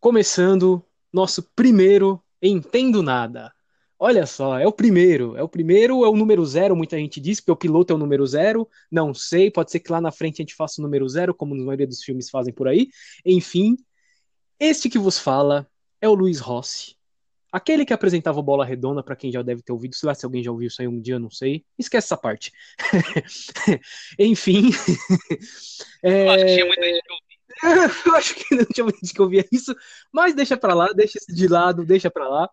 começando nosso primeiro Entendo Nada. Olha só, é o primeiro. É o primeiro, é o número zero, muita gente diz, porque o piloto é o número zero. Não sei, pode ser que lá na frente a gente faça o número zero, como na maioria dos filmes fazem por aí. Enfim, este que vos fala é o Luiz Rossi. Aquele que apresentava Bola Redonda, para quem já deve ter ouvido, sei lá se alguém já ouviu isso aí um dia, não sei. Esquece essa parte. Enfim. é... Eu acho que tinha muita gente que. Eu acho que não tinha gente que ouvia isso, mas deixa para lá, deixa isso de lado, deixa para lá.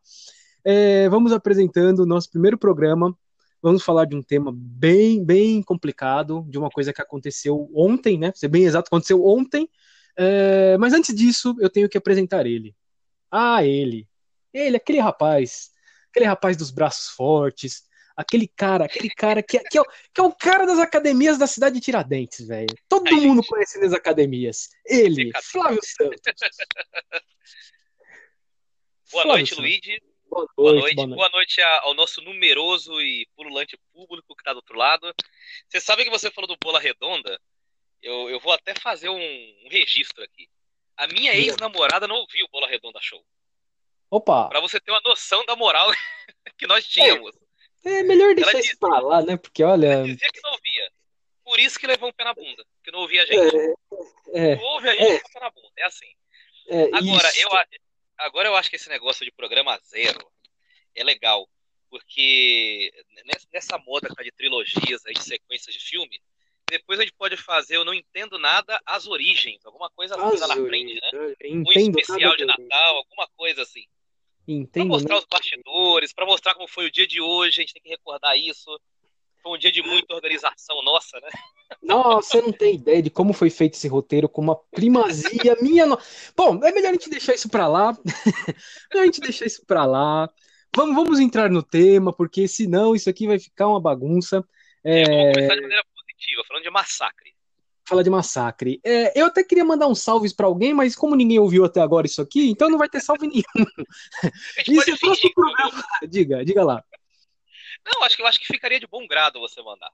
É, vamos apresentando o nosso primeiro programa. Vamos falar de um tema bem, bem complicado, de uma coisa que aconteceu ontem, né? ser bem exato, aconteceu ontem. É, mas antes disso, eu tenho que apresentar ele. Ah, ele. Ele, aquele rapaz. Aquele rapaz dos braços fortes. Aquele cara, aquele cara que, é, que, é, o, que é o cara das academias da cidade de Tiradentes, velho. Todo Ai, mundo gente. conhece nas academias. Ele, Flávio Santos. Boa Flávio noite, Luigi. Boa noite, boa noite. Boa noite, boa noite ao nosso numeroso e pululante público que está do outro lado. Você sabe que você falou do Bola Redonda? Eu, eu vou até fazer um, um registro aqui. A minha ex-namorada não ouviu o Bola Redonda Show. Opa! Pra você ter uma noção da moral que nós tínhamos. É, é melhor deixar isso pra lá, né? Porque olha. Ela dizia que não ouvia. Por isso que levou um pé na bunda. Que não ouvia a gente. É, é, não ouve a gente, é, um pé na bunda. É assim. É, Agora, eu acho agora eu acho que esse negócio de programa zero é legal, porque nessa moda de trilogias, de sequências de filme, depois a gente pode fazer Eu Não Entendo Nada, As Origens, alguma coisa assim lá na frente, né? Um especial de Natal, alguma coisa assim. Entendo, pra mostrar né? os bastidores, para mostrar como foi o dia de hoje, a gente tem que recordar isso. Foi um dia de muita organização nossa, né? Nossa, você não tem ideia de como foi feito esse roteiro com uma primazia minha. No... Bom, é melhor a gente deixar isso para lá. melhor a gente deixar isso para lá. Vamos, vamos entrar no tema, porque senão isso aqui vai ficar uma bagunça. É... Vamos começar de maneira positiva, falando de massacre. Fala de massacre. É, eu até queria mandar uns salves para alguém, mas como ninguém ouviu até agora isso aqui, então não vai ter salve nenhum. Isso é próximo programa. Diga, diga lá. Não, acho que eu acho que ficaria de bom grado você mandar.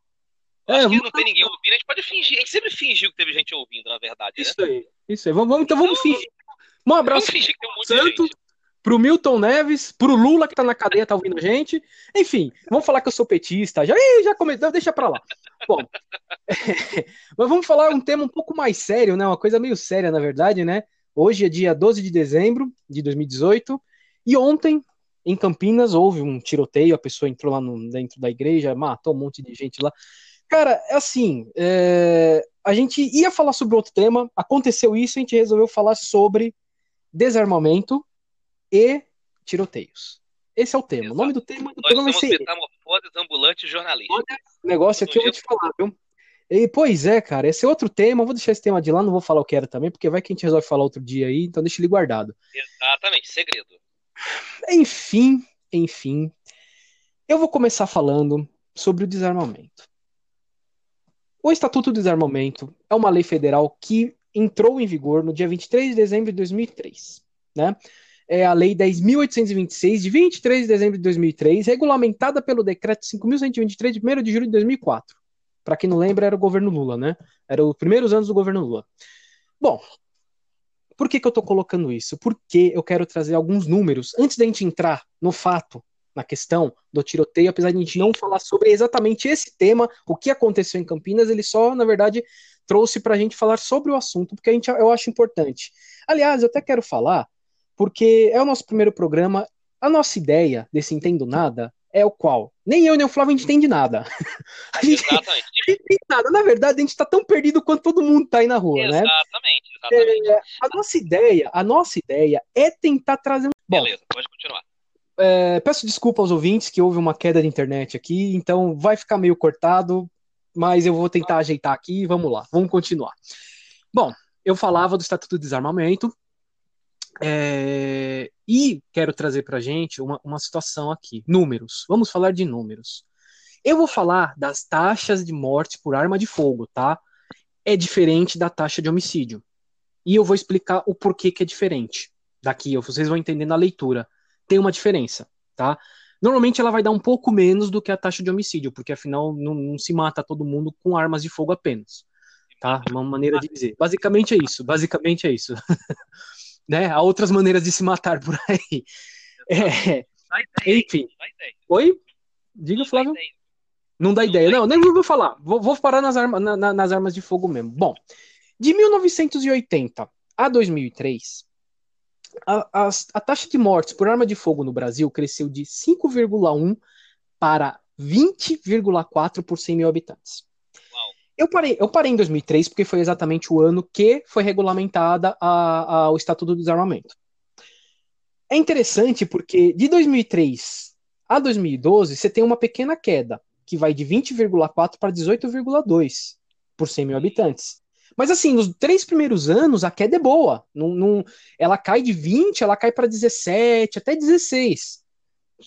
É, acho que não tem ninguém ouvindo, a gente pode fingir. A gente sempre fingiu que teve gente ouvindo, na verdade. Isso né? aí, isso aí. Vamos, vamos então vamos fingir. Um abraço vamos fingir que tem um monte Santos, pro Milton Neves, pro Lula que tá na cadeia, tá ouvindo a gente. Enfim, vamos falar que eu sou petista. Já, já deixa pra lá. Bom, mas vamos falar um tema um pouco mais sério, né? Uma coisa meio séria, na verdade, né? Hoje é dia 12 de dezembro de 2018 e ontem em Campinas houve um tiroteio, a pessoa entrou lá no, dentro da igreja, matou um monte de gente lá. Cara, é assim, é, a gente ia falar sobre outro tema, aconteceu isso, a gente resolveu falar sobre desarmamento e tiroteios. Esse é o tema. Exato. O nome do tema do Nós programa vai ser. Metamorfoses ambulante jornalista. Olha, negócio aqui eu vou te falar, viu? E, pois é, cara, esse é outro tema. vou deixar esse tema de lá, não vou falar o que era também, porque vai que a gente resolve falar outro dia aí, então deixa ele guardado. Exatamente, segredo. Enfim, enfim. Eu vou começar falando sobre o desarmamento. O Estatuto do Desarmamento é uma lei federal que entrou em vigor no dia 23 de dezembro de 2003, né? É a Lei 10.826, de 23 de dezembro de 2003, regulamentada pelo Decreto 5.123, de 1 de julho de 2004. Para quem não lembra, era o governo Lula, né? Era os primeiros anos do governo Lula. Bom, por que, que eu estou colocando isso? Porque eu quero trazer alguns números antes da gente entrar no fato, na questão do tiroteio, apesar de a gente não falar sobre exatamente esse tema, o que aconteceu em Campinas, ele só, na verdade, trouxe para a gente falar sobre o assunto, porque a gente, eu acho importante. Aliás, eu até quero falar, porque é o nosso primeiro programa, a nossa ideia desse Entendo Nada é o qual? Nem eu nem o Flávio a gente entende nada. A gente, exatamente. A gente entende nada. Na verdade, a gente está tão perdido quanto todo mundo está aí na rua, exatamente, né? Exatamente, é, a nossa ideia, a nossa ideia é tentar trazer um. Bom, Beleza, pode continuar. É, peço desculpa aos ouvintes que houve uma queda de internet aqui, então vai ficar meio cortado, mas eu vou tentar ajeitar aqui. Vamos lá, vamos continuar. Bom, eu falava do Estatuto do Desarmamento, é, e quero trazer para gente uma, uma situação aqui: números. Vamos falar de números. Eu vou falar das taxas de morte por arma de fogo, tá? É diferente da taxa de homicídio. E eu vou explicar o porquê que é diferente. Daqui, vocês vão entender na leitura. Tem uma diferença, tá? Normalmente ela vai dar um pouco menos do que a taxa de homicídio, porque afinal não, não se mata todo mundo com armas de fogo apenas. Tá? Uma maneira de dizer. Basicamente é isso. Basicamente é isso. né? Há outras maneiras de se matar por aí. É, enfim. Oi? Diga, Flávio. Não dá ideia. Não, nem vou falar. Vou, vou parar nas, arma, na, nas armas de fogo mesmo. Bom, de 1980 a 2003, a, a, a taxa de mortes por arma de fogo no Brasil cresceu de 5,1 para 20,4 por 100 mil habitantes. Eu parei, eu parei em 2003 porque foi exatamente o ano que foi regulamentada a, a, o Estatuto do Desarmamento. É interessante porque de 2003 a 2012 você tem uma pequena queda, que vai de 20,4 para 18,2 por 100 mil habitantes. Mas assim, nos três primeiros anos a queda é boa. Não, não, ela cai de 20, ela cai para 17, até 16.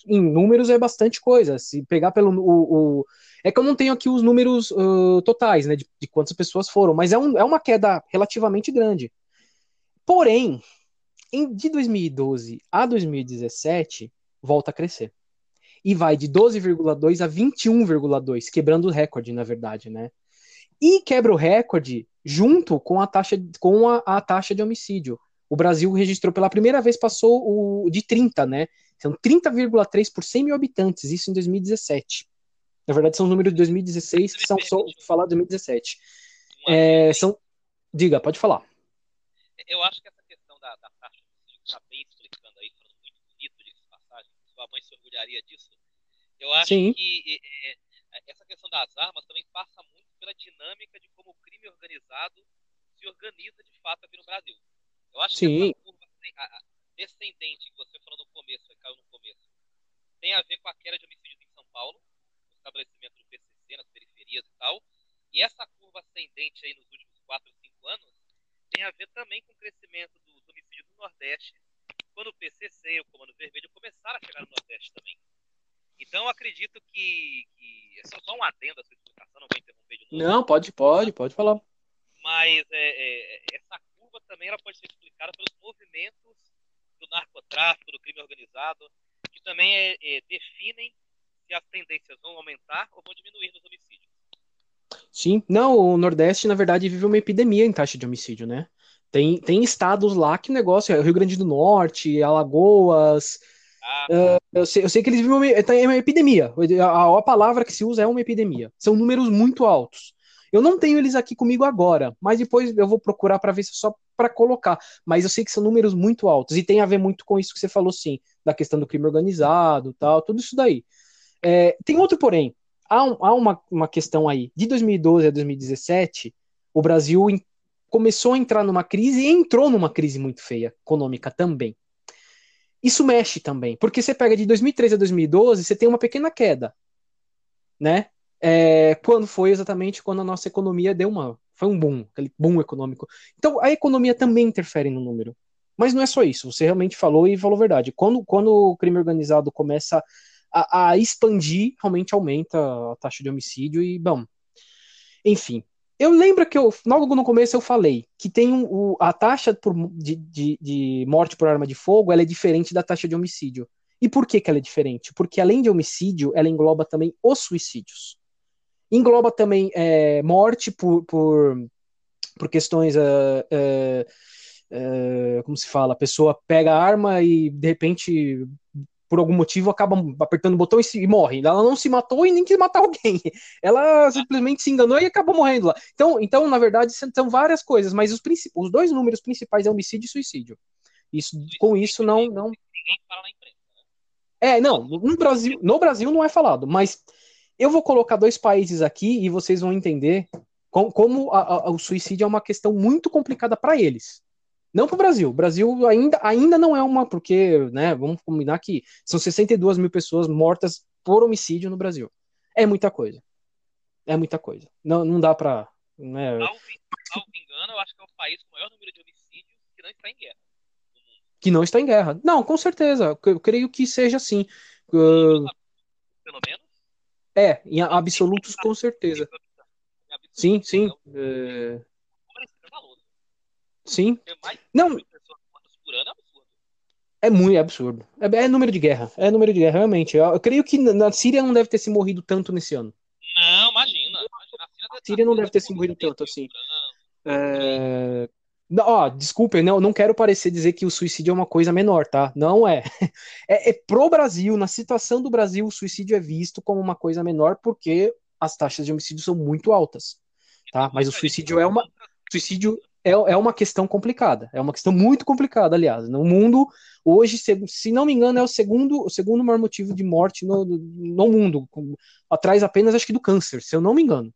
Em números é bastante coisa. Se pegar pelo. O, o é que eu não tenho aqui os números uh, totais, né, de, de, quantas pessoas foram, mas é, um, é uma queda relativamente grande. Porém, em, de 2012 a 2017, volta a crescer. E vai de 12,2 a 21,2, quebrando o recorde, na verdade, né? E quebra o recorde junto com a taxa, com a, a taxa de homicídio. O Brasil registrou pela primeira vez, passou o de 30, né? São 30,3 por 100 mil habitantes, isso em 2017. Na verdade, são números de 2016 que são só falar de 2017. É, são... Diga, pode falar. Eu acho que essa questão da, da taxa de está bem explicando aí, falando muito bonito de passagem, sua mãe se orgulharia disso. Eu acho Sim. que é, é, essa questão das armas também passa muito pela dinâmica de como o crime organizado se organiza de fato aqui no Brasil. Eu acho Sim. que essa curva descendente que você falou no começo, que caiu no começo, tem a ver com a queda de homicídios em São Paulo, o estabelecimento do PCC nas periferias e tal. E essa curva ascendente aí nos últimos 4 ou 5 anos tem a ver também com o crescimento dos homicídios no Nordeste, quando o PCC e o Comando Vermelho começaram a chegar no Nordeste também. Então, acredito que, que é só um adendo a sua explicação, não vou interromper de novo. Não, pode, pode, pode falar. Mas é, é, essa curva também ela pode ser explicada pelos movimentos do narcotráfico, do crime organizado, que também é, é, definem se as tendências vão aumentar ou vão diminuir nos homicídios. Sim, não, o Nordeste, na verdade, vive uma epidemia em taxa de homicídio, né? Tem, tem estados lá que o negócio é Rio Grande do Norte, Alagoas, Uh, eu, sei, eu, sei, que eles vivem uma, é uma epidemia. A, a, palavra que se usa é uma epidemia. São números muito altos. Eu não tenho eles aqui comigo agora, mas depois eu vou procurar para ver se é só para colocar. Mas eu sei que são números muito altos e tem a ver muito com isso que você falou, sim, da questão do crime organizado, tal, tudo isso daí. É, tem outro porém. Há, um, há uma, uma questão aí. De 2012 a 2017, o Brasil começou a entrar numa crise e entrou numa crise muito feia econômica também. Isso mexe também, porque você pega de 2013 a 2012, você tem uma pequena queda, né? É, quando foi exatamente quando a nossa economia deu uma. Foi um boom, aquele boom econômico. Então a economia também interfere no número. Mas não é só isso, você realmente falou e falou verdade. Quando, quando o crime organizado começa a, a expandir, realmente aumenta a taxa de homicídio e, bom. Enfim, eu lembro que eu, logo no começo eu falei que tem um, o, a taxa por, de, de, de, morte por arma de fogo ela é diferente da taxa de homicídio. E por que, que ela é diferente? Porque além de homicídio, ela engloba também os suicídios. Engloba também é, morte por, por, por questões. Uh, uh, uh, como se fala? A pessoa pega a arma e de repente por algum motivo, acaba apertando o botão e, se, e, morre. Ela não se matou e nem quis matar alguém. Ela simplesmente se enganou e acabou morrendo lá. Então, então na verdade, são várias coisas, mas os, os dois números principais é homicídio e suicídio. Isso, com isso, não. não... Ninguém fala na imprensa. Né? É, não, no Brasil, no Brasil não é falado, mas eu vou colocar dois países aqui e vocês vão entender como, como a, a, o suicídio é uma questão muito complicada para eles. Não para o Brasil. O Brasil ainda, ainda não é uma, porque, né, vamos combinar que são 62 mil pessoas mortas por homicídio no Brasil. É muita coisa. É muita coisa. Não, não dá para. Né... Salvo engano, eu acho que é o país com o maior número de homicídios que não está em guerra. Que não está em guerra. Não, com certeza. Eu creio que seja assim. Uh... Pelo menos? É, em absolutos, com certeza. Sim, sim. É... Sim. Não. É muito absurdo. É, é, número de guerra. É número de guerra, realmente. Eu, eu, creio que na Síria não deve ter se morrido tanto nesse ano. Não, imagina. A Síria não deve ter se morrido tanto assim. É... Ó, desculpa, não, não quero parecer dizer que o suicídio é uma coisa menor, tá? Não é. é. É pro Brasil, na situação do Brasil, o suicídio é visto como uma coisa menor porque as taxas de homicídio são muito altas, tá? Mas o suicídio é uma suicídio é, é uma questão complicada, é uma questão muito complicada, aliás. No mundo hoje, se, se não me engano, é o segundo o segundo maior motivo de morte no, no mundo, atrás apenas acho que do câncer, se eu não me engano.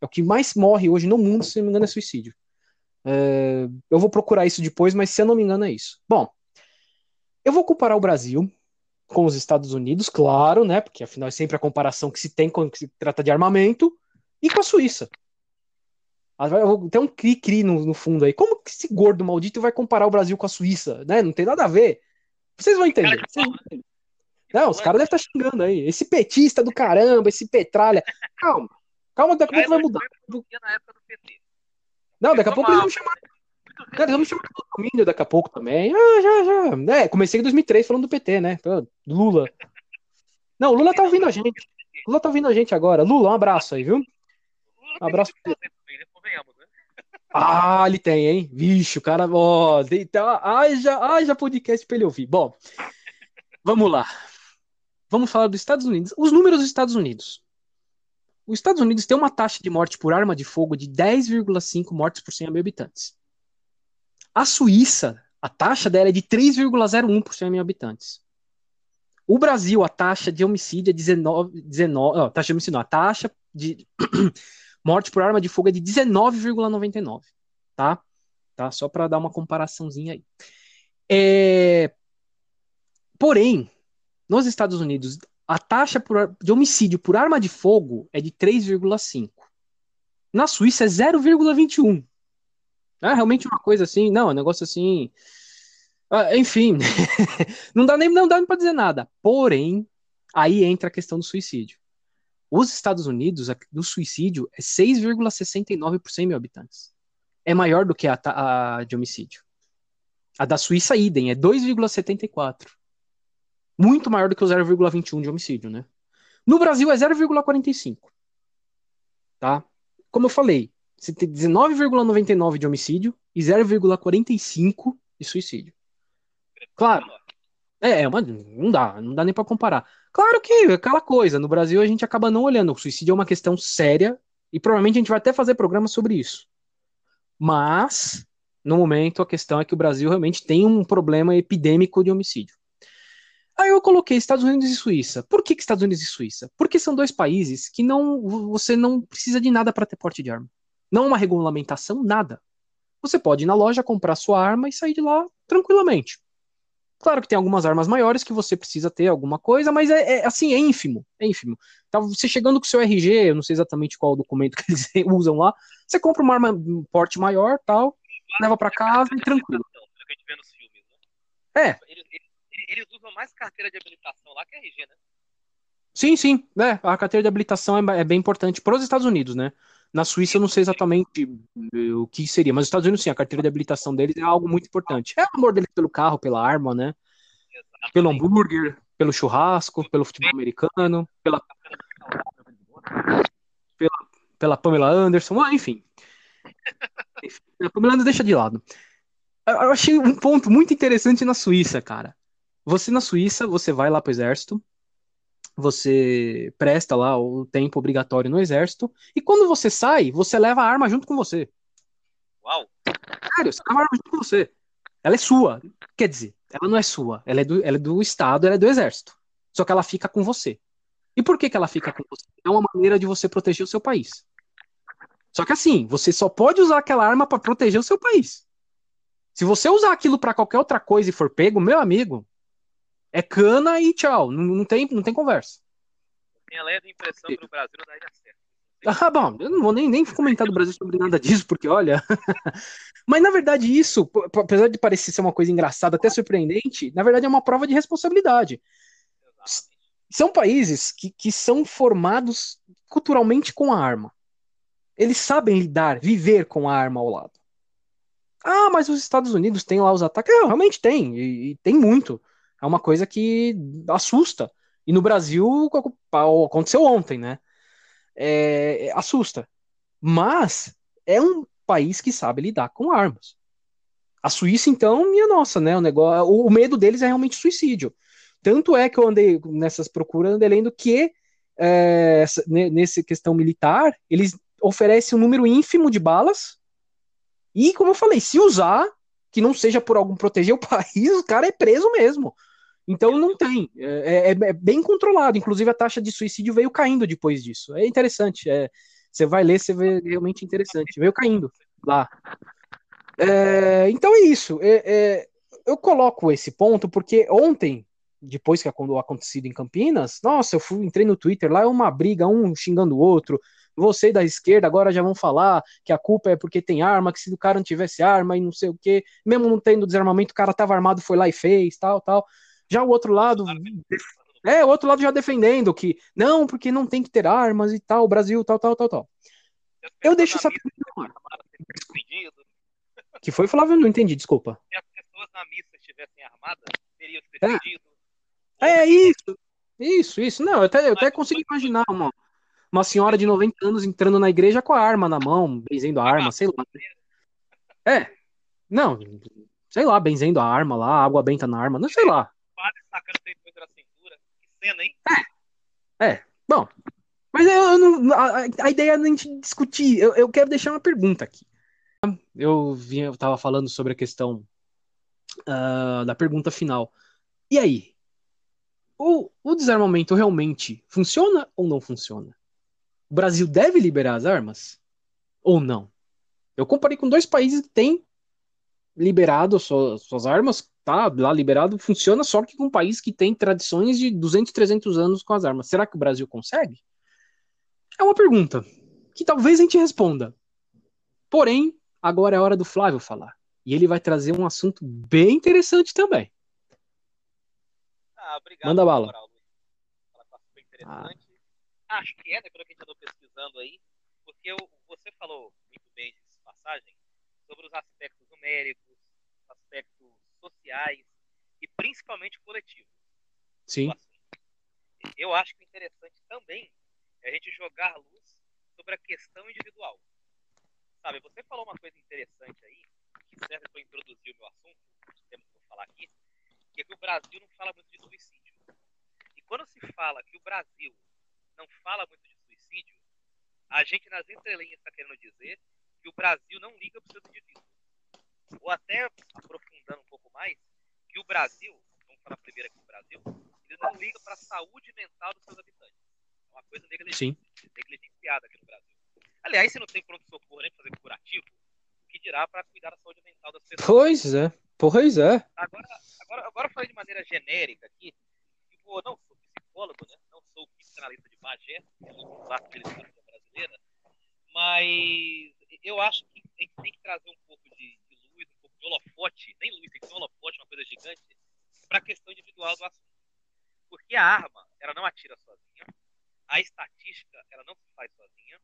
É o que mais morre hoje no mundo, se não me engano, é suicídio. É, eu vou procurar isso depois, mas se eu não me engano é isso. Bom, eu vou comparar o Brasil com os Estados Unidos, claro, né? Porque afinal é sempre a comparação que se tem quando se trata de armamento, e com a Suíça. Ah, tem um cri-cri no, no, fundo aí. Como que esse gordo maldito vai comparar o Brasil com a Suíça? Né? Não tem nada a ver. Vocês vão entender. Vocês entender. Não, os caras devem estar tá xingando aí. Esse petista do caramba, esse petralha. Calma. Calma, daqui a pouco vai mudar. Na época do PT. Não, daqui a pouco eles vão chamar. Cara, eles vão chamar do domínio daqui a pouco também. Ah, já, já. É, comecei em 2003 falando do PT, né? Lula. Não, o Lula tá ouvindo a gente. Lula tá ouvindo a gente agora. Lula, um abraço aí, viu? Um abraço pra você. Ah, ele tem, hein? Vixe, o cara, ó, deita, haja, haja podcast pra ele ouvir. Bom, vamos lá. Vamos falar dos Estados Unidos. Os números dos Estados Unidos. Os Estados Unidos tem uma taxa de morte por arma de fogo de 10,5 mortes por 100 mil habitantes. A Suíça, a taxa dela é de 3,01 por 100 mil habitantes. O Brasil, a taxa de homicídio é 19, 19 ó, taxa de homicídio, não, a taxa de morte por arma de fogo é de 19,99, tá? Tá? Só para dar uma comparaçãozinha aí. É... Porém, nos Estados Unidos, a taxa por, de homicídio por arma de fogo é de 3,5. Na Suíça é 0,21. É realmente uma coisa assim, não, é um negócio assim. Ah, enfim, não dá nem não dá para dizer nada. Porém, aí entra a questão do suicídio. Os Estados Unidos, do suicídio é 6,69 por 100 mil habitantes. É maior do que a, a de homicídio. A da Suíça, idem, é 2,74 muito maior do que o 0,21 de homicídio, né? No Brasil é 0,45. Tá? Como eu falei, você tem 19,99 de homicídio e 0,45 de suicídio. Claro. É, é mas não dá, não dá nem para comparar. Claro que é aquela coisa, no Brasil a gente acaba não olhando. O suicídio é uma questão séria e provavelmente a gente vai até fazer programa sobre isso. Mas, no momento, a questão é que o Brasil realmente tem um problema epidêmico de homicídio. Aí eu coloquei Estados Unidos e Suíça. Por que, que Estados Unidos e Suíça? Porque são dois países que não você não precisa de nada para ter porte de arma. Não uma regulamentação, nada. Você pode ir na loja, comprar sua arma e sair de lá tranquilamente. Claro que tem algumas armas maiores que você precisa ter alguma coisa, mas é, é assim, é ínfimo. É ínfimo. Tá, você chegando com seu RG, eu não sei exatamente qual documento que eles usam lá, você compra uma arma um porte maior, tal, leva para casa e tranquilo. É eles usam mais carteira de habilitação lá que RG, né? Sim, sim. É, a carteira de habilitação é, é bem importante para os Estados Unidos, né? Na Suíça eu não sei exatamente eh, o que seria, mas os Estados Unidos sim, a carteira de habilitação deles é algo muito importante. É o amor deles pelo carro, pela arma, né? Exatamente. Pelo hambúrguer, pelo churrasco, pelo futebol americano, pela pela, pela Pamela Anderson, ah, enfim. enfim. A Pamela Anderson deixa de lado. Eu achei um ponto muito interessante na Suíça, cara. Você na Suíça, você vai lá pro exército, você presta lá o tempo obrigatório no exército, e quando você sai, você leva a arma junto com você. Uau! Sério, você leva a arma junto com você. Ela é sua. Quer dizer, ela não é sua, ela é do, ela é do Estado, ela é do exército. Só que ela fica com você. E por que, que ela fica com você? É uma maneira de você proteger o seu país. Só que assim, você só pode usar aquela arma para proteger o seu país. Se você usar aquilo para qualquer outra coisa e for pego, meu amigo, é cana e tchau. Não, não, tem, não tem conversa. Tem a leve impressão que no Brasil não daria certo. Ah, bom, eu não vou nem, nem comentar do Brasil sobre nada disso, porque olha. Mas na verdade, isso, apesar de parecer ser uma coisa engraçada, até surpreendente, na verdade é uma prova de responsabilidade. São países que, que são formados culturalmente com a arma. Eles sabem lidar, viver com a arma ao lado. Ah, mas os Estados Unidos têm lá os ataques. É, realmente tem, e, e tem muito. É uma coisa que assusta. E no Brasil aconteceu ontem, né? É, assusta. Mas é um país que sabe lidar com armas. A Suíça, então, minha nossa, né? O, negócio, o, medo deles é realmente suicídio. Tanto é que eu andei nessas procuras, andei lendo que é, nessa questão militar, eles oferecem um número ínfimo de balas. E, como eu falei, se usar, que não seja por algum proteger o país, o cara é preso mesmo. Então não tem. É, é, é, bem controlado. Inclusive a taxa de suicídio veio caindo depois disso. É interessante. É, você vai ler, você vê realmente interessante. Veio caindo lá. É, então é isso. É, é, eu coloco esse ponto porque ontem, depois que acontecido em Campinas, nossa, eu fui, entrei no Twitter lá, é uma briga, um xingando o outro. Você da esquerda agora já vão falar que a culpa é porque tem arma, que se o cara não tivesse arma e não sei o que, mesmo não tendo desarmamento, o cara tava armado, foi lá e fez, tal, tal. Já o outro lado. É, o outro lado já defendendo que não, porque não tem que ter armas e tal, Brasil, tal, tal, tal, tal. Eu deixo essa Que foi, Flávio? Não entendi, desculpa. Se as pessoas na missa estivessem armadas, teriam se defendido. É, é isso. Isso, isso. Não, eu até, eu até consigo imaginar uma, uma senhora de 90 anos entrando na igreja com a arma na mão, benzendo a arma, sei lá. É. Não, sei lá, benzendo a arma lá, água benta na arma, não sei lá sacando depois da cintura. Que cena, hein? É. É. Bom. Mas eu, eu não, a, a, ideia é a gente discutir. Eu, eu quero deixar uma pergunta aqui. Eu, vinha, eu tava falando sobre a questão uh, da pergunta final. E aí? O, o desarmamento realmente funciona ou não funciona? O Brasil deve liberar as armas? Ou não? Eu comparei com dois países que têm liberado suas, suas armas, tá lá liberado, funciona só que com um país que tem tradições de 200, 300 anos com as armas. Será que o Brasil consegue? É uma pergunta que talvez a gente responda. Porém, agora é hora do Flávio falar. E ele vai trazer um assunto bem interessante também. Ah, obrigado. Manda bala. Ah. Acho que é, né, pelo que a gente andou pesquisando aí, porque eu, você falou muito bem de passagem sobre os aspectos numéricos, sociais e principalmente coletivos. Sim. Eu acho que o interessante também é a gente jogar luz sobre a questão individual. Sabe, você falou uma coisa interessante aí, que serve para introduzir o meu assunto, que temos que falar aqui, que é que o Brasil não fala muito de suicídio. E quando se fala que o Brasil não fala muito de suicídio, a gente nas entrelinhas está querendo dizer que o Brasil não liga para o seu indivíduo ou até aprofundando um pouco mais, que o Brasil, vamos falar primeiro aqui do Brasil, ele não liga para a saúde mental dos seus habitantes. É uma coisa negligenciada aqui no Brasil. Aliás, se não tem pronto-socorro nem fazer curativo, o que dirá para cuidar da saúde mental das pessoas? Pois é, pois é. Agora, agora, agora eu falei de maneira genérica aqui, tipo, não sou psicólogo, né? não sou psicanalista de que é da literatura brasileira, mas eu acho que a gente tem que trazer um pouco de, holofote, nem luz, tem que ser um holofote, uma coisa gigante, para a questão individual do assunto. Porque a arma, ela não atira sozinha, a estatística, ela não se faz sozinha,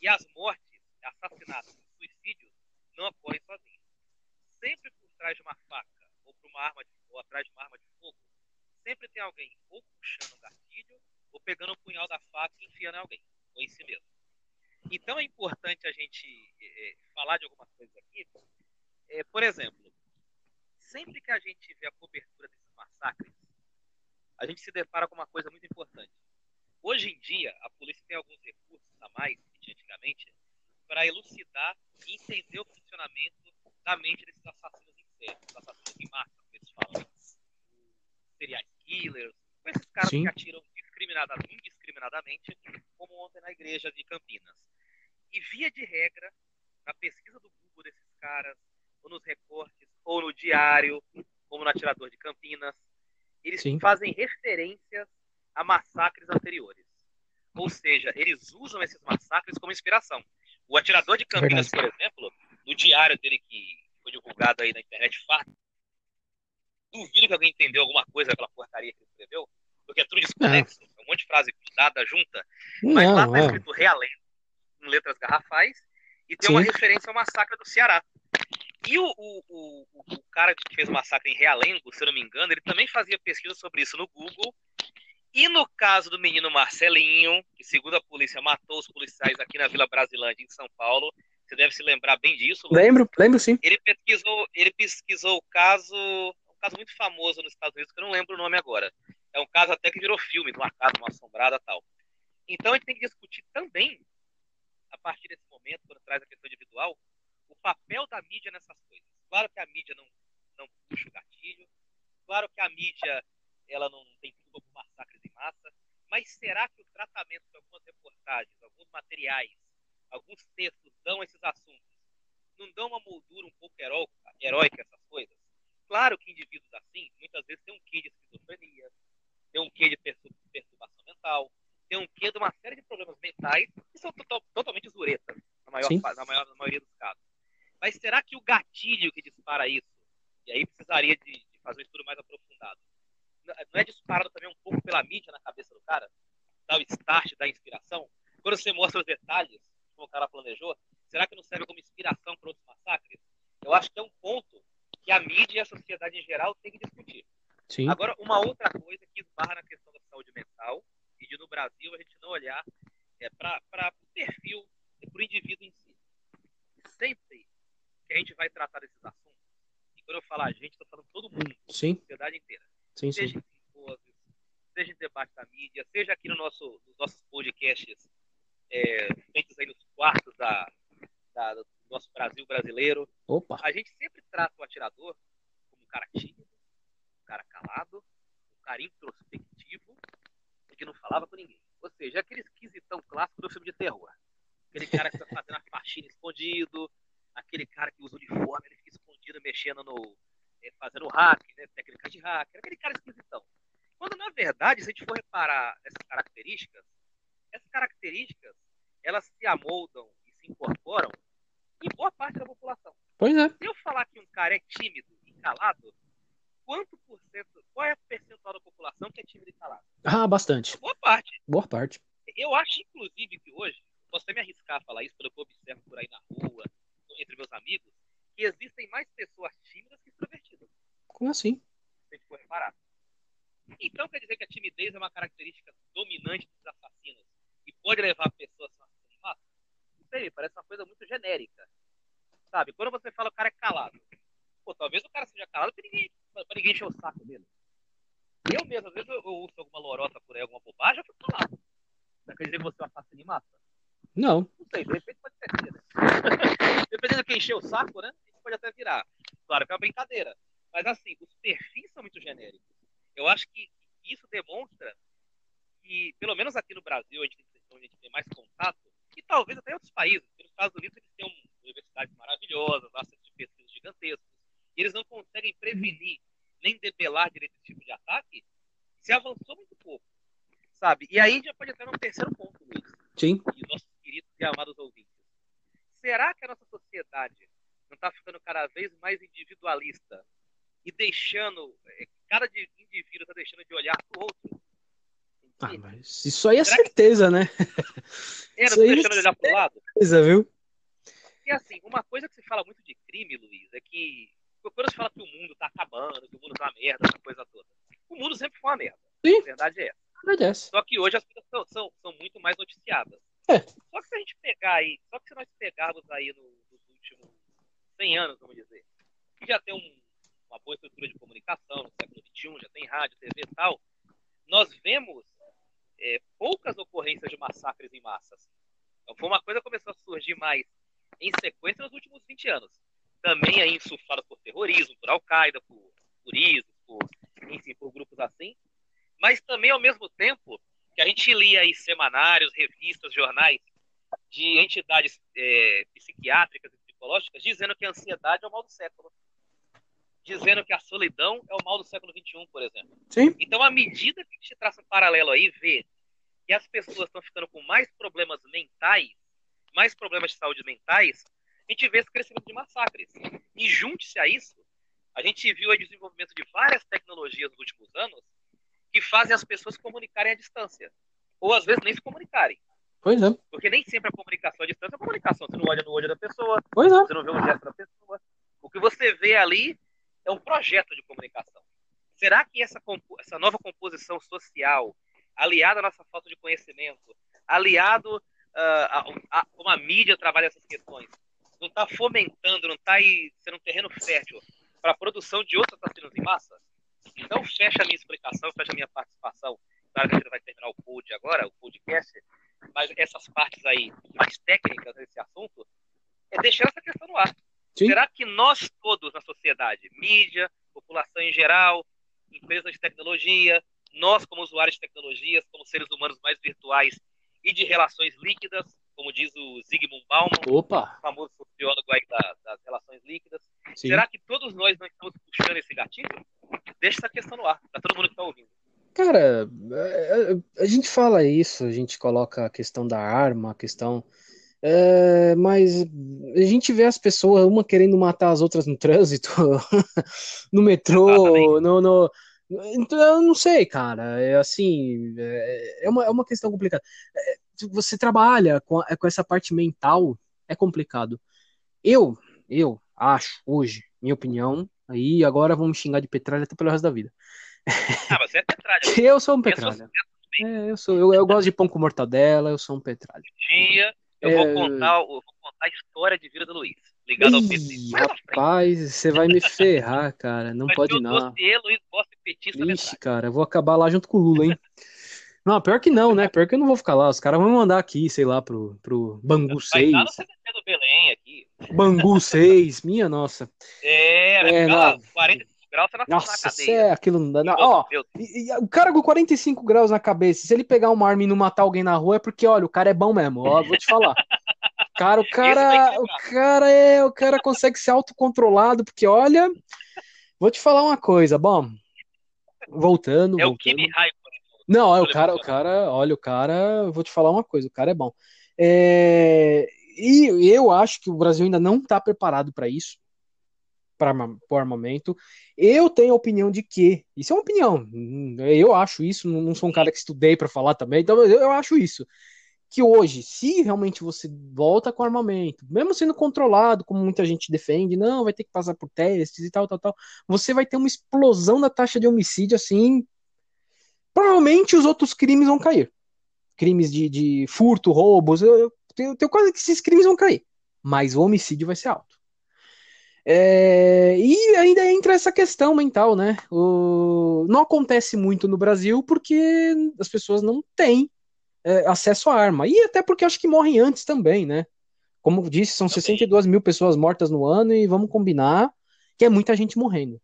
e as mortes, assassinatos suicídios não ocorrem sozinhos. Sempre por trás de uma faca ou, por uma arma de, ou atrás de uma arma de fogo, sempre tem alguém ou puxando um gatilho ou pegando o um punhal da faca e enfiando em alguém, ou em si mesmo. Então é importante a gente é, falar de algumas coisas aqui é, por exemplo, sempre que a gente vê a cobertura desses massacres, a gente se depara com uma coisa muito importante. Hoje em dia, a polícia tem alguns recursos a mais que tinha antigamente para elucidar e entender o funcionamento da mente desses assassinos em série, assassinos em massa, como eles falam. Serial killers, esses caras Sim. que atiram indiscriminadamente, indiscriminadamente, como ontem na igreja de Campinas. E via de regra, na pesquisa do Google desses caras, ou nos recortes, ou no diário, como no Atirador de Campinas, eles Sim. fazem referências a massacres anteriores. Ou seja, eles usam esses massacres como inspiração. O Atirador de Campinas, por exemplo, no diário dele que foi divulgado aí na internet, fato, duvido que alguém entendeu alguma coisa daquela porcaria que ele escreveu, porque é tudo desconexo, é um monte de frase cruzada junta, mas não, lá está escrito realengo, em letras garrafais, e tem Sim. uma referência ao massacre do Ceará. E o, o, o, cara que fez o massacre em Realengo, se eu não me engano, ele também fazia pesquisa sobre isso no Google. E no caso do menino Marcelinho, que segundo a polícia matou os policiais aqui na Vila Brasilândia, em São Paulo, Você deve se lembrar bem disso. Lembro, lembro sim. Ele pesquisou, ele pesquisou o caso, um caso muito famoso nos Estados Unidos, que eu não lembro o nome agora. É um caso até que virou filme, de uma casa uma assombrada tal. Então a gente tem que discutir também, a partir desse momento, quando traz a questão individual, papel da mídia nessas coisas. Claro que a mídia não, não puxa o gatilho, claro que a mídia ela não tem tudo por massacres em massa, mas será que o tratamento de algumas reportagens, alguns materiais, alguns textos dão esses assuntos? Não dão uma moldura um pouco heróica, heróica essas coisas? Claro que indivíduos assim, muitas vezes tem um quê de esquizofrenia, tem um quê de perturbação mental, tem um quê de uma série de problemas mentais que são total, totalmente zuretas, na, maior, na, maior, na maioria dos casos. Mas será que o gatilho que dispara isso, e aí precisaria de, de fazer um estudo mais aprofundado, não é disparado também um pouco pela mídia na cabeça do cara? Dá o start, da inspiração? Quando você mostra os detalhes, como o cara planejou, será que não serve como inspiração para outros massacres? Eu acho que é um ponto que a mídia e a sociedade em geral tem que discutir. Sim. Agora, uma outra coisa que esbarra na questão da saúde mental e de no Brasil a gente não olhar é, para o perfil, para o indivíduo em si. Sempre que a gente vai tratar desses assuntos, e quando eu falar a gente, estou falando todo mundo, Sim. a sociedade inteira. Sim, seja sim. em simpósios, seja em debate da mídia, seja aqui no nosso, nos nossos podcasts é, feitos aí nos quartos da, da, do nosso Brasil brasileiro. Opa. A gente sempre trata o atirador como um cara tímido, um cara calado, um cara introspectivo que não falava com ninguém. Ou seja, aquele esquisitão clássico do filme de terror. Aquele cara que está fazendo a faxina escondido, aquele cara que usa uniforme, ele fica escondido mexendo no, é, fazendo hack, né, técnica de hacker, aquele cara esquisitão. Quando, na verdade, se a gente for reparar essas características, essas características, elas se amoldam e se incorporam em boa parte da população. Pois é. Se eu falar que um cara é tímido e calado, quanto por cento, qual é o percentual da população que é tímido e calado? Ah, bastante. Boa parte. Boa parte. Eu acho, inclusive, que hoje, posso até me arriscar a falar isso pelo que eu observo por aí na rua, entre meus amigos, que existem mais pessoas tímidas que extrovertidas. Como assim? Se a gente for reparar. Então quer dizer que a timidez é uma característica dominante dos assassinos e pode levar pessoas a assassinar massa? Não sei, parece uma coisa muito genérica. Sabe? Quando você fala o cara é calado, pô, talvez o cara seja calado para ninguém, pra ninguém encher o saco dele. Eu mesmo, às vezes eu, eu ouço alguma lorota por aí, alguma bobagem, eu fico calado. Não quer dizer que você é um assassino em massa? Não. Não sei, de repente pode ser, né? Dependendo de quem encher o saco, né? pode até virar. Claro que é uma brincadeira. Mas assim, os perfis são muito genéricos. Eu acho que isso demonstra que, pelo menos aqui no Brasil, a gente, onde a gente tem mais contato, e talvez até em outros países, porque nos Estados Unidos eles têm universidades maravilhosas, centros de pesquisa gigantescos, e eles não conseguem prevenir nem debelar direito esse tipo de ataque, se avançou muito pouco, sabe? E aí já pode entrar num terceiro ponto, Luiz. Sim. E queridos e amados ouvintes. Será que a nossa sociedade não está ficando cada vez mais individualista e deixando, é, cada indivíduo está deixando de olhar para o outro. Ah, mas isso aí é Será certeza, que... né? É, não está deixando de olhar para o lado? Certeza, viu? E assim, uma coisa que se fala muito de crime, Luiz, é que quando se fala que o mundo está acabando, que o mundo está uma merda, essa coisa toda. O mundo sempre foi uma merda. Sim. A verdade é essa. Verdade é Só que hoje as coisas são, são, são muito mais noticiadas. É. Só que se a gente pegar aí, só que se nós pegarmos aí no, nos últimos 100 anos, vamos dizer, que já tem um, uma boa estrutura de comunicação no século XXI, já tem rádio, TV e tal, nós vemos é, poucas ocorrências de massacres em massas. Então, foi uma coisa que começou a surgir mais em sequência nos últimos 20 anos. Também aí insuflado por terrorismo, por Al-Qaeda, por, por ISIS, por, enfim, por grupos assim. Mas também, ao mesmo tempo, que a gente lia aí semanários, revistas, jornais de entidades é, psiquiátricas psicológicas dizendo que a ansiedade é o mal do século. Dizendo que a solidão é o mal do século XXI, por exemplo. Sim. Então, à medida que a gente traça um paralelo aí, vê que as pessoas estão ficando com mais problemas mentais, mais problemas de saúde mentais, a gente vê esse crescimento de massacres. E junte-se a isso, a gente viu o desenvolvimento de várias tecnologias nos últimos anos que fazem as pessoas comunicarem à distância. Ou às vezes nem se comunicarem. Pois é. Porque nem sempre a comunicação à distância é comunicação. Você não olha no olho da pessoa, pois é. você não vê o gesto da pessoa. O que você vê ali é um projeto de comunicação. Será que essa, essa nova composição social, aliada à nossa falta de conhecimento, aliado uh, a, a, como a mídia trabalha essas questões, não está fomentando, não está sendo um terreno fértil para a produção de outros assassinos em massa? Então, fecha a minha explicação, fecha a minha participação. Claro que a gente vai terminar o pod agora, o podcast, mas essas partes aí mais técnicas desse assunto, é deixar essa questão no ar. Sim. Será que nós todos na sociedade, mídia, população em geral, empresas de tecnologia, nós como usuários de tecnologias, como seres humanos mais virtuais e de relações líquidas, como diz o Zygmunt Bauman, Opa. famoso sociólogo aí da, das relações líquidas. Sim. Será que todos nós não estamos puxando esse gatilho? Deixa essa questão no ar, para todo mundo que está ouvindo. Cara, é, é, a gente fala isso, a gente coloca a questão da arma, a questão. É, mas a gente vê as pessoas, uma querendo matar as outras no trânsito, no metrô, no, no, Então, eu não sei, cara. É assim, é, é uma, é uma questão complicada. É, você trabalha com, com essa parte mental, é complicado. Eu, eu acho, hoje, minha opinião, aí agora vamos xingar de petralha até pelo resto da vida. Ah, você é petralha. eu sou um petralha. É, eu, sou, eu, eu, gosto de pão com mortadela, eu sou um petralha. Dia eu, é... vou contar, eu vou contar a história de vida do Luiz. Ligado ao PT. Rapaz, você vai me ferrar, cara. Não Mas pode não. Dossiê, Luiz Costa petista Ixi, cara, eu vou acabar lá junto com o Lula, hein? Não, pior que não, né? Pior que eu não vou ficar lá. Os caras vão me mandar aqui, sei lá, pro, pro Bangu 6. Vai no CDC do Belém aqui. Bangu 6, minha nossa. É, é não. 45 graus, você não Nossa, na. É, aquilo não dá. Não. Ó, e, e, o cara com 45 graus na cabeça, se ele pegar uma arma e não matar alguém na rua, é porque, olha, o cara é bom mesmo. Ó, vou te falar. Cara, o cara, o cara é, o cara consegue ser autocontrolado, porque olha, vou te falar uma coisa, bom, voltando, é voltando. o Kimi Não, é o cara, o cara, olha, o cara, vou te falar uma coisa, o cara é bom. É, e eu acho que o Brasil ainda não está preparado para isso para o armamento. Eu tenho a opinião de que, isso é uma opinião, eu acho isso, não sou um cara que estudei para falar também, então eu acho isso. Que hoje, se realmente você volta com armamento, mesmo sendo controlado, como muita gente defende, não, vai ter que passar por testes e tal, tal, tal, você vai ter uma explosão da taxa de homicídio assim. Provavelmente os outros crimes vão cair. Crimes de, de furto, roubos, eu, eu, tenho, tenho quase que esses crimes vão cair. Mas o homicídio vai ser alto. É, e ainda entra essa questão mental, né? O, não acontece muito no Brasil porque as pessoas não têm é, acesso à arma. E até porque acho que morrem antes também, né? Como disse, são 62 mil pessoas mortas no ano e vamos combinar que é muita gente morrendo.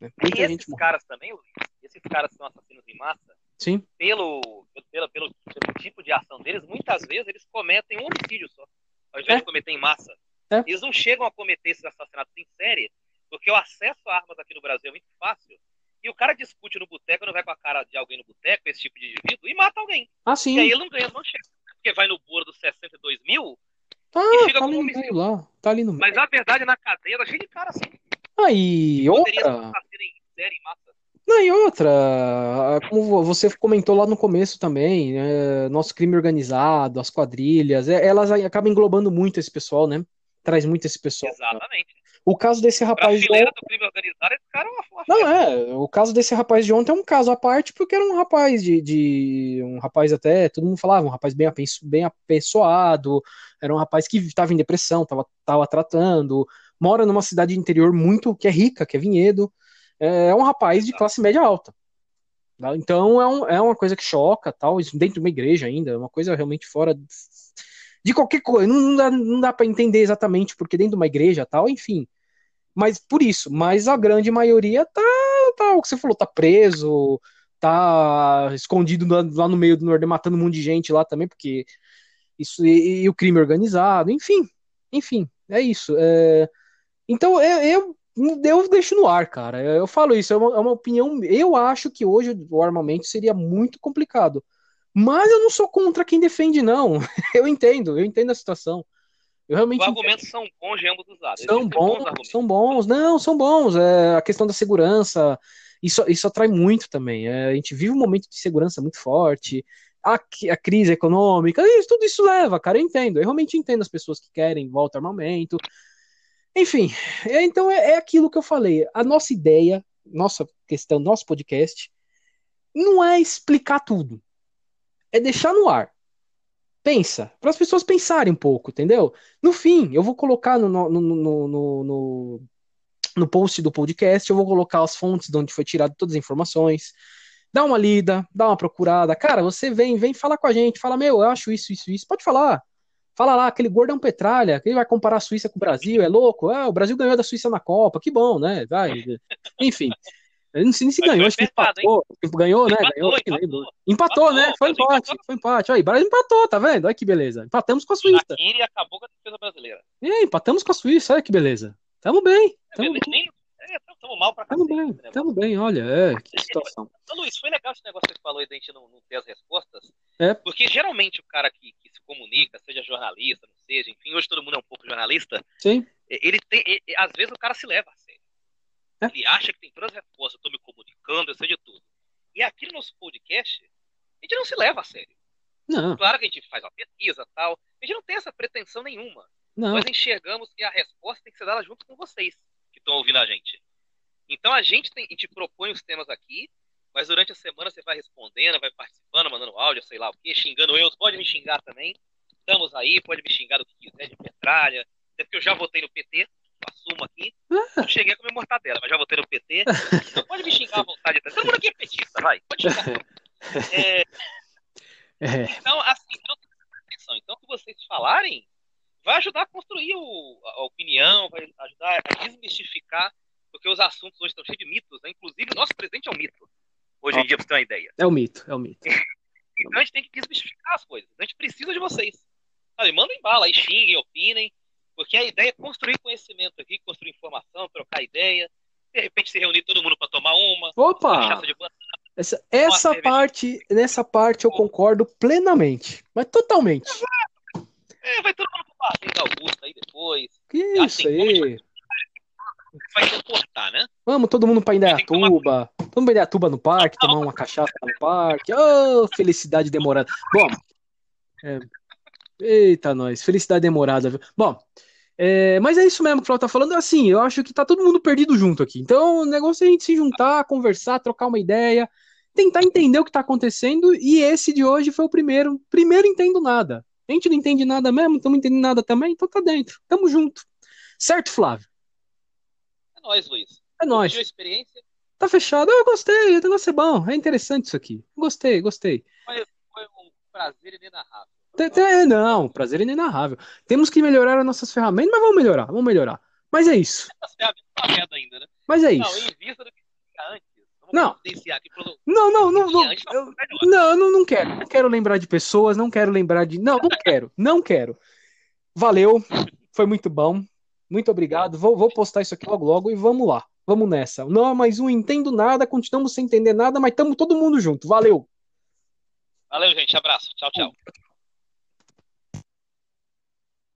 Né? Muita e gente esses caras também, esses caras que são assassinos em massa, Sim. Pelo, pelo, pelo, pelo, tipo de ação deles, muitas vezes eles cometem um homicídio só, ao invés é. de cometer em massa. É. Eles não chegam a cometer esses assassinatos em série, porque o acesso a armas aqui no Brasil é muito fácil. E o cara discute no boteco, não vai com a cara de alguém no boteco, esse tipo de indivíduo, e mata alguém. Ah, sim. E aí ele não ganha manchete. Porque vai no bolo dos 62 mil ah, e fica tá no meio lá. Tá ali no. Mas a verdade, na cadeia, tá cheio de cara assim. Aí, outra... Em série, em massa. Não, e outra, como você comentou lá no começo também, é, nosso crime organizado, as quadrilhas, é, elas acabam englobando muito esse pessoal, né? traz muito esse pessoal. Exatamente. O caso desse rapaz de ontem. do crime organizado, esse cara é uma Não, é. O caso desse rapaz de ontem é um caso à parte, porque era um rapaz de. de um rapaz até, todo mundo falava, um rapaz bem, bem apessoado, era um rapaz que estava em depressão, estava tava tratando, mora numa cidade interior muito. que é rica, que é Vinhedo. É um rapaz de classe média alta. Tá? Então é, um, é uma coisa que choca, tal, dentro de uma igreja ainda, é uma coisa realmente fora de qualquer coisa. Não, não dá, não dá para entender exatamente porque dentro de uma igreja tal, enfim. Mas por isso, mas a grande maioria tá, tá o que você falou, tá preso, tá escondido lá no meio do Nordeste, matando um monte de gente lá também, porque isso e, e o crime organizado, enfim, enfim, é isso. É, então eu, eu, eu deixo no ar, cara. Eu falo isso, é uma, é uma opinião. Eu acho que hoje o armamento seria muito complicado. Mas eu não sou contra quem defende, não. Eu entendo, eu entendo a situação. Eu realmente os argumentos entendo. são bons de ambos os lados. São bons, bons são bons. Não, são bons. É, a questão da segurança, isso, isso atrai muito também. É, a gente vive um momento de segurança muito forte. A, a crise econômica, isso, tudo isso leva, cara. Eu entendo. Eu realmente entendo as pessoas que querem volta ao armamento. Enfim, é, então é, é aquilo que eu falei. A nossa ideia, nossa questão, nosso podcast, não é explicar tudo é deixar no ar. Pensa, para as pessoas pensarem um pouco, entendeu? No fim, eu vou colocar no, no, no, no, no post do podcast, eu vou colocar as fontes de onde foi tirado todas as informações. Dá uma lida, dá uma procurada. Cara, você vem, vem falar com a gente, fala, meu, eu acho isso, isso, isso. Pode falar. Fala lá, aquele gordo é um petralha, que ele vai comparar a Suíça com o Brasil, é louco. Ah, o Brasil ganhou da Suíça na Copa, que bom, né? Vai. Enfim. Eu não sei nem se ganhou, acho que empatou. Ganhou, né? Empatou, ganhou, empatou, empatou, né? Foi empate, foi empate. Aí, Brasil empatou, tá vendo? Olha que beleza. Empatamos com a Suíça. E acabou com a defesa brasileira. E empatamos com a Suíça, olha que beleza. Tamo bem. Tamo bem. Nem, tamo mal pra Tamo bem, né, tamo bem, olha, é, que situação. Então, Luiz, foi legal esse negócio que você falou aí da gente não, não ter as respostas. É. Porque geralmente o cara que, que, se comunica, seja jornalista, não seja, enfim, hoje todo mundo é um pouco jornalista. Sim. Ele tem, ele, às vezes o cara se leva a sério. É. Ele acha que tem todas as respostas, eu tô me comunicando, eu sei de tudo. E aqui no nosso podcast, a gente não se leva a sério. Não. Claro que a gente faz uma pesquisa tal, a gente não tem essa pretensão nenhuma. Não. Nós enxergamos que a resposta tem que ser dada junto com vocês que estão ouvindo a gente. Então a gente, tem, a gente propõe os temas aqui, mas durante a semana você vai respondendo, vai participando, mandando áudio, sei lá o quê, xingando eu, pode me xingar também. Estamos aí, pode me xingar do que quiser, de petralha. Até porque eu já votei no PT, assumo aqui. Não cheguei a comer mortadela, mas já votei no PT. Então pode me xingar à vontade. Todo mundo aqui é petista, vai, pode xingar. É... É. Então, assim, não atenção. Então, o que vocês falarem vai ajudar a construir o, a opinião, vai ajudar a desmistificar, porque os assuntos hoje estão cheios de mitos, né? Inclusive, o nosso presidente é um mito. Hoje em dia, pra você ter uma ideia. É o um mito, é o um mito. então a gente tem que desmistificar as coisas. A gente precisa de vocês. Sabe, mandem bala aí, xinguem, opinem, porque a ideia é construir conhecimento aqui, construir informação, trocar ideia, de repente se reunir todo mundo para tomar uma. Opa! essa, essa parte, nessa parte eu concordo plenamente, mas totalmente. É, vai todo mundo da Augusta aí depois. Que isso aí? Vai comportar, né? Vamos todo mundo pra Indaiatuba. Mundo pra Indaiatuba no parque, tomar uma cachaça no parque. Oh, felicidade demorada. Bom, é... eita nós, felicidade demorada. Viu? Bom, é, mas é isso mesmo que o Flávio tá falando. Assim, eu acho que tá todo mundo perdido junto aqui. Então, o negócio é a gente se juntar, conversar, trocar uma ideia, tentar entender o que tá acontecendo. E esse de hoje foi o primeiro. Primeiro entendo nada. A gente não entende nada mesmo, estamos entendendo nada também, então tá dentro. Tamo junto. Certo, Flávio? É nóis, Luiz. É nóis. experiência? Tá fechado. Eu gostei, o negócio é bom. É interessante isso aqui. Gostei, gostei. Foi, foi um prazer inenarrável. É, não, prazer inenarrável. Temos que melhorar as nossas ferramentas, mas vamos melhorar, vamos melhorar. Mas é isso. Ainda, né? Mas é isso. Não, em vista do que antes. Não. Não, não, não, não. Eu, não, não, não quero. Não quero lembrar de pessoas, não quero lembrar de. Não, não quero. Não quero. Valeu. Foi muito bom. Muito obrigado. Vou, vou postar isso aqui logo logo e vamos lá. Vamos nessa. Não mais um entendo nada, continuamos sem entender nada, mas estamos todo mundo junto. Valeu. Valeu, gente. Abraço. Tchau, tchau.